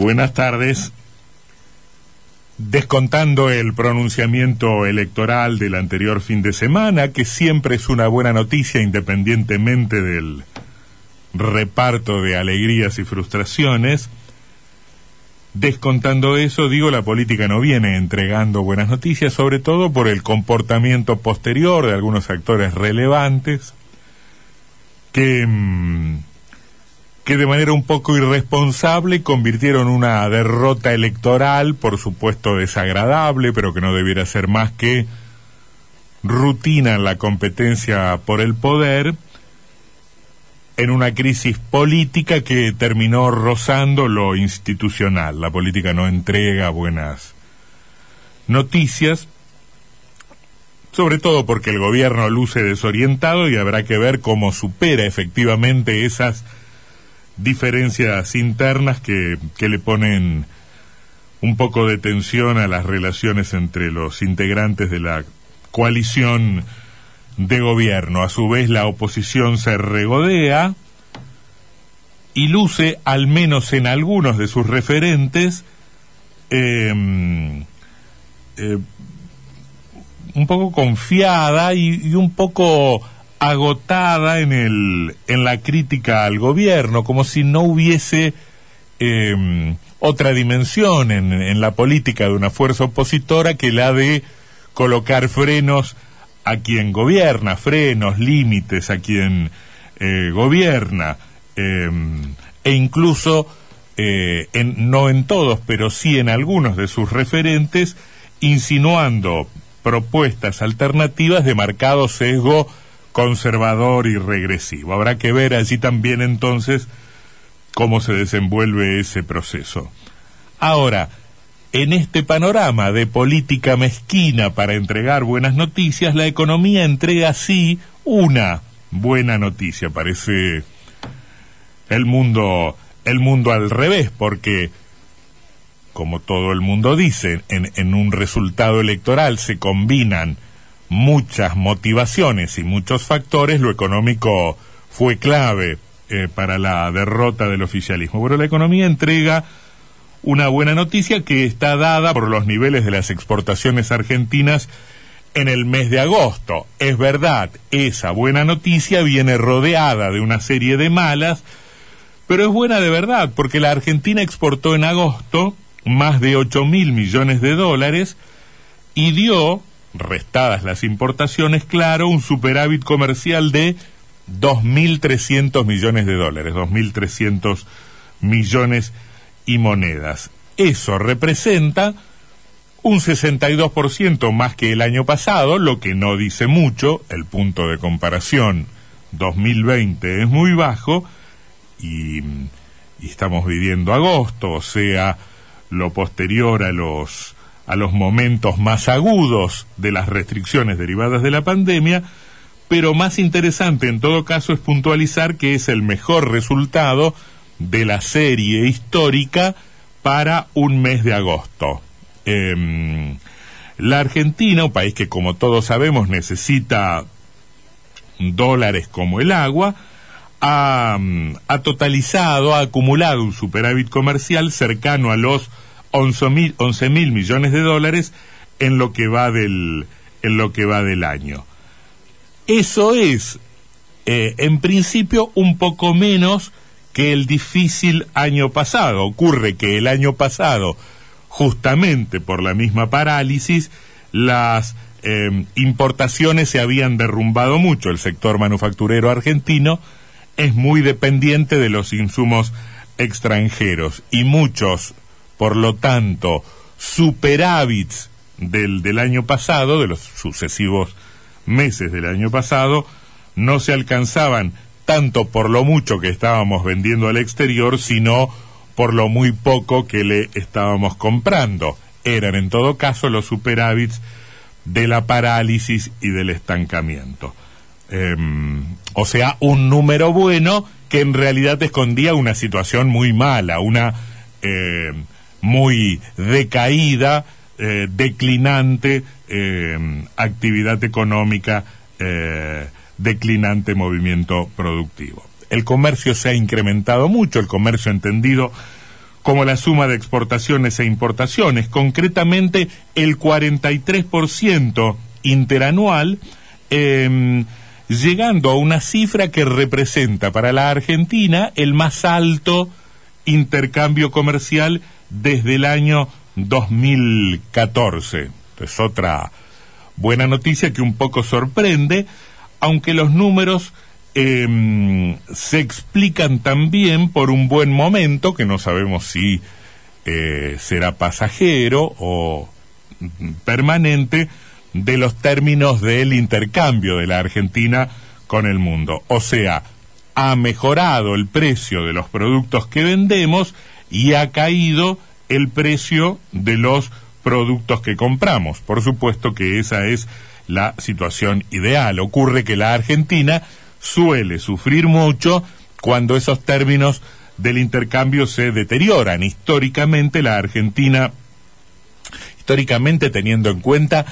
Buenas tardes. Descontando el pronunciamiento electoral del anterior fin de semana, que siempre es una buena noticia independientemente del reparto de alegrías y frustraciones, descontando eso, digo, la política no viene entregando buenas noticias, sobre todo por el comportamiento posterior de algunos actores relevantes que... Mm, que de manera un poco irresponsable convirtieron una derrota electoral, por supuesto desagradable, pero que no debiera ser más que rutina en la competencia por el poder, en una crisis política que terminó rozando lo institucional. La política no entrega buenas noticias, sobre todo porque el gobierno luce desorientado y habrá que ver cómo supera efectivamente esas diferencias internas que, que le ponen un poco de tensión a las relaciones entre los integrantes de la coalición de gobierno. A su vez, la oposición se regodea y luce, al menos en algunos de sus referentes, em, eh, un poco confiada y, y un poco agotada en, el, en la crítica al gobierno, como si no hubiese em, otra dimensión en, en, la política de una fuerza opositora que la de colocar frenos a quien gobierna, frenos, límites a quien eh, gobierna, em, e incluso, eh, en, no en todos, pero sí en algunos de sus referentes, insinuando propuestas alternativas de marcado sesgo conservador y regresivo. Habrá que ver allí también entonces cómo se desenvuelve ese proceso. Ahora, en este panorama de política mezquina para entregar buenas noticias, la economía entrega sí una buena noticia. Parece el mundo, el mundo al revés, porque como todo el mundo dice, en, en un resultado electoral se combinan muchas motivaciones y muchos factores, lo económico fue clave eh, para la derrota del oficialismo. Pero la economía entrega una buena noticia que está dada por los niveles de las exportaciones argentinas en el mes de agosto. Es verdad, esa buena noticia viene rodeada de una serie de malas, pero es buena de verdad porque la Argentina exportó en agosto más de 8 mil millones de dólares y dio restadas las importaciones, claro, un superávit comercial de 2.300 millones de dólares, 2.300 millones y monedas. Eso representa un 62% más que el año pasado, lo que no dice mucho, el punto de comparación 2020 es muy bajo y, y estamos viviendo agosto, o sea, lo posterior a los a los momentos más agudos de las restricciones derivadas de la pandemia, pero más interesante en todo caso es puntualizar que es el mejor resultado de la serie histórica para un mes de agosto. Eh, la Argentina, un país que como todos sabemos necesita dólares como el agua, ha, ha totalizado, ha acumulado un superávit comercial cercano a los 11 mil, 11 mil millones de dólares en lo que va del, en lo que va del año. Eso es, eh, en principio, un poco menos que el difícil año pasado. Ocurre que el año pasado, justamente por la misma parálisis, las eh, importaciones se habían derrumbado mucho. El sector manufacturero argentino es muy dependiente de los insumos extranjeros y muchos por lo tanto, superávits del, del año pasado, de los sucesivos meses del año pasado, no se alcanzaban tanto por lo mucho que estábamos vendiendo al exterior, sino por lo muy poco que le estábamos comprando. Eran en todo caso los superávits de la parálisis y del estancamiento. Eh, o sea, un número bueno que en realidad escondía una situación muy mala, una eh, muy decaída, eh, declinante eh, actividad económica, eh, declinante movimiento productivo. El comercio se ha incrementado mucho, el comercio entendido como la suma de exportaciones e importaciones, concretamente el 43% interanual, em, llegando a una cifra que representa para la Argentina el más alto intercambio comercial desde el año 2014. Es otra buena noticia que un poco sorprende, aunque los números em, se explican también por un buen momento, que no sabemos si eh, será pasajero o permanente, de los términos del intercambio de la Argentina con el mundo. O sea, ha mejorado el precio de los productos que vendemos y ha caído el precio de los productos que compramos. Por supuesto que esa es la situación ideal. Ocurre que la Argentina suele sufrir mucho cuando esos términos del intercambio se deterioran. Históricamente la Argentina, históricamente teniendo en cuenta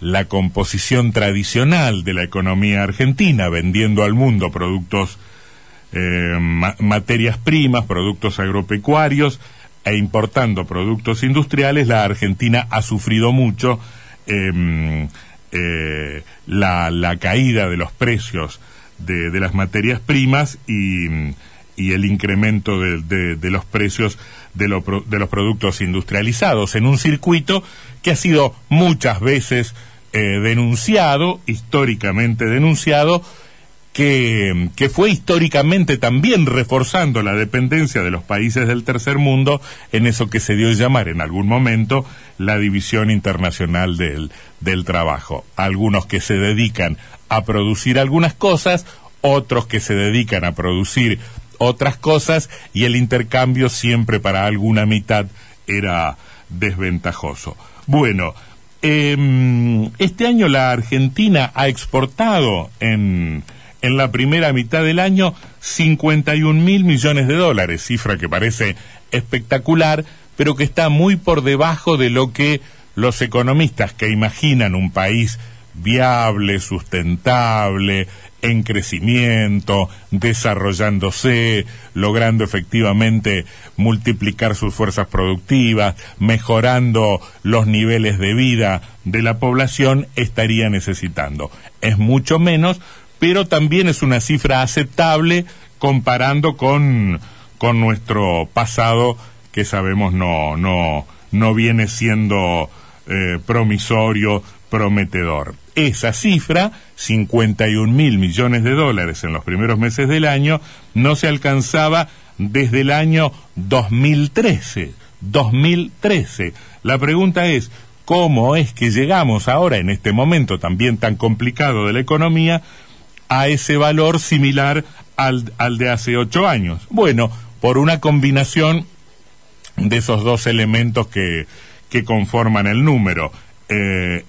la composición tradicional de la economía argentina, vendiendo al mundo productos, eh, materias primas, productos agropecuarios, e importando productos industriales, la Argentina ha sufrido mucho em, eh, la, caída de los precios de, las materias primas y, el incremento de, los precios de, de, los productos industrializados en un circuito que ha sido muchas veces eh, denunciado, históricamente denunciado, que, fue históricamente también reforzando la dependencia de los países del tercer mundo en eso que se dio a llamar en algún momento la división internacional del, del trabajo. Algunos que se dedican a producir algunas cosas, otros que se dedican a producir otras cosas y el intercambio siempre para alguna mitad era desventajoso. Bueno, eh, este año la Argentina ha exportado en en la primera mitad del año 51 mil millones de dólares, cifra que parece espectacular, pero que está muy por debajo de lo que los economistas que imaginan un país viable, sustentable, en crecimiento, desarrollándose, logrando efectivamente multiplicar sus fuerzas productivas, mejorando los niveles de vida de la población, estaría necesitando. Es mucho menos pero también es una cifra aceptable comparando con, con nuestro pasado que sabemos no, no, no viene siendo eh, promisorio, prometedor. Esa cifra, 51 mil millones de dólares en los primeros meses del año, no se alcanzaba desde el año 2013. 2013. La pregunta es, ¿cómo es que llegamos ahora, en este momento también tan complicado de la economía, a ese valor similar al, al de hace ocho años. Bueno, por una combinación de esos dos elementos que, que conforman el número, eh,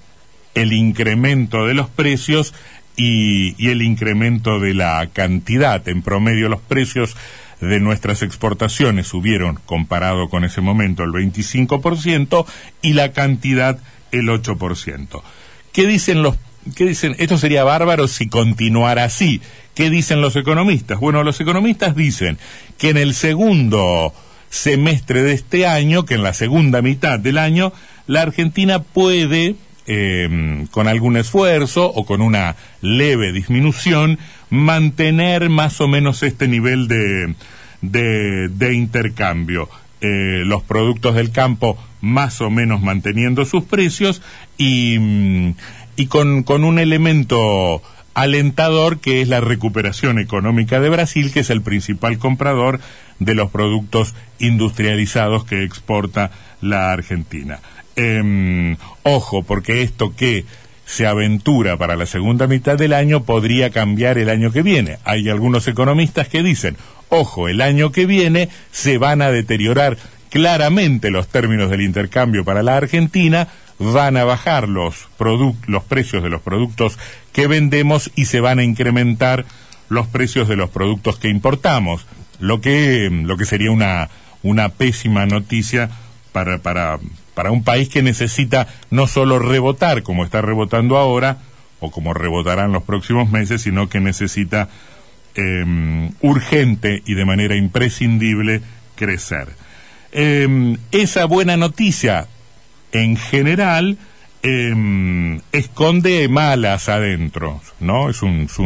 el incremento de los precios y, y, el incremento de la cantidad. En promedio los precios de nuestras exportaciones subieron, comparado con ese momento, el 25% y la cantidad el 8%. ¿Qué dicen los ¿Qué dicen? Esto sería bárbaro si continuara así. ¿Qué dicen los economistas? Bueno, los economistas dicen que en el segundo semestre de este año, que en la segunda mitad del año, la Argentina puede, eh, con algún esfuerzo o con una leve disminución, mantener más o menos este nivel de, de, de intercambio. Eh, los productos del campo más o menos manteniendo sus precios y, mm, y con, con un elemento alentador que es la recuperación económica de Brasil, que es el principal comprador de los productos industrializados que exporta la Argentina. Eh, ojo, porque esto que se aventura para la segunda mitad del año podría cambiar el año que viene. Hay algunos economistas que dicen, ojo, el año que viene se van a deteriorar claramente los términos del intercambio para la Argentina, van a bajar los, los precios de los productos que vendemos y se van a incrementar los precios de los productos que importamos, lo que, lo que sería una, una pésima noticia para, para, para un país que necesita no solo rebotar como está rebotando ahora, o como rebotará en los próximos meses, sino que necesita eh, urgente y de manera imprescindible crecer. em, esa buena noticia en general em, esconde malas adentro, ¿no? Es un, es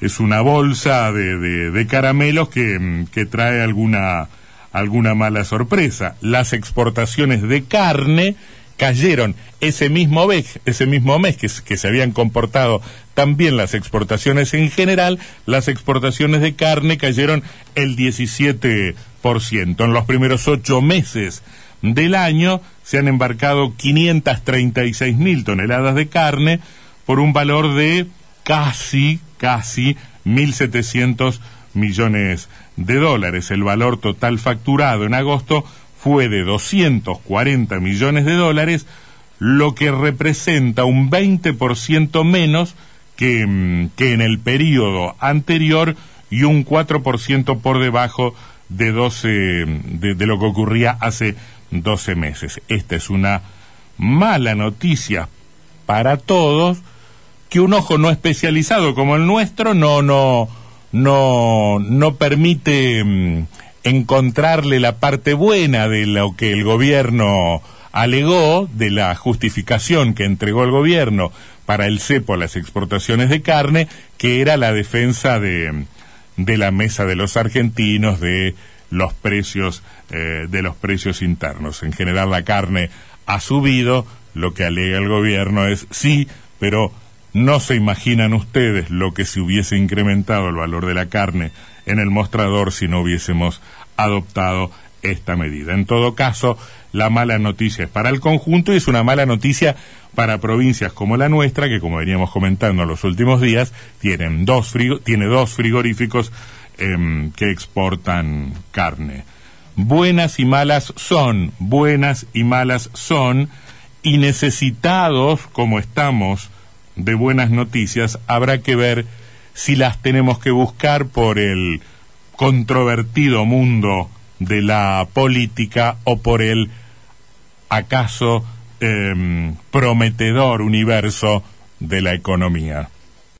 es una bolsa de, de, caramelos que, que, trae alguna alguna mala sorpresa. Las exportaciones de carne cayeron ese mismo mes, ese mismo mes que, que, se habían comportado también las exportaciones en general, las exportaciones de carne cayeron el 17%. En los primeros ocho meses del año se han embarcado 536 mil toneladas de carne por un valor de casi, casi 1.700 millones de dólares. El valor total facturado en agosto fue de 240 millones de dólares, lo que representa un 20% menos que, mm, que, en el periodo anterior y un 4% por debajo de, 12, de, de lo que ocurría hace 12 meses. Esta es una mala noticia para todos que un ojo no especializado como el nuestro no no no no permite mm, encontrarle la parte buena de lo que el gobierno alegó de la justificación que entregó el gobierno para el cepo las exportaciones de carne que era la defensa de de la mesa de los argentinos de los precios eh, de los precios internos. En general la carne ha subido, lo que alega el gobierno es sí, pero no se imaginan ustedes lo que se hubiese incrementado el valor de la carne en el mostrador si no hubiésemos adoptado esta medida. En todo caso, la mala noticia es para el conjunto y es una mala noticia para provincias como la nuestra, que como veníamos comentando en los últimos días, tienen dos tiene dos frigoríficos Em, que exportan carne. Buenas y malas son, buenas y malas son, y necesitados como estamos de buenas noticias, habrá que ver si las tenemos que buscar por el controvertido mundo de la política o por el acaso em, prometedor universo de la economía.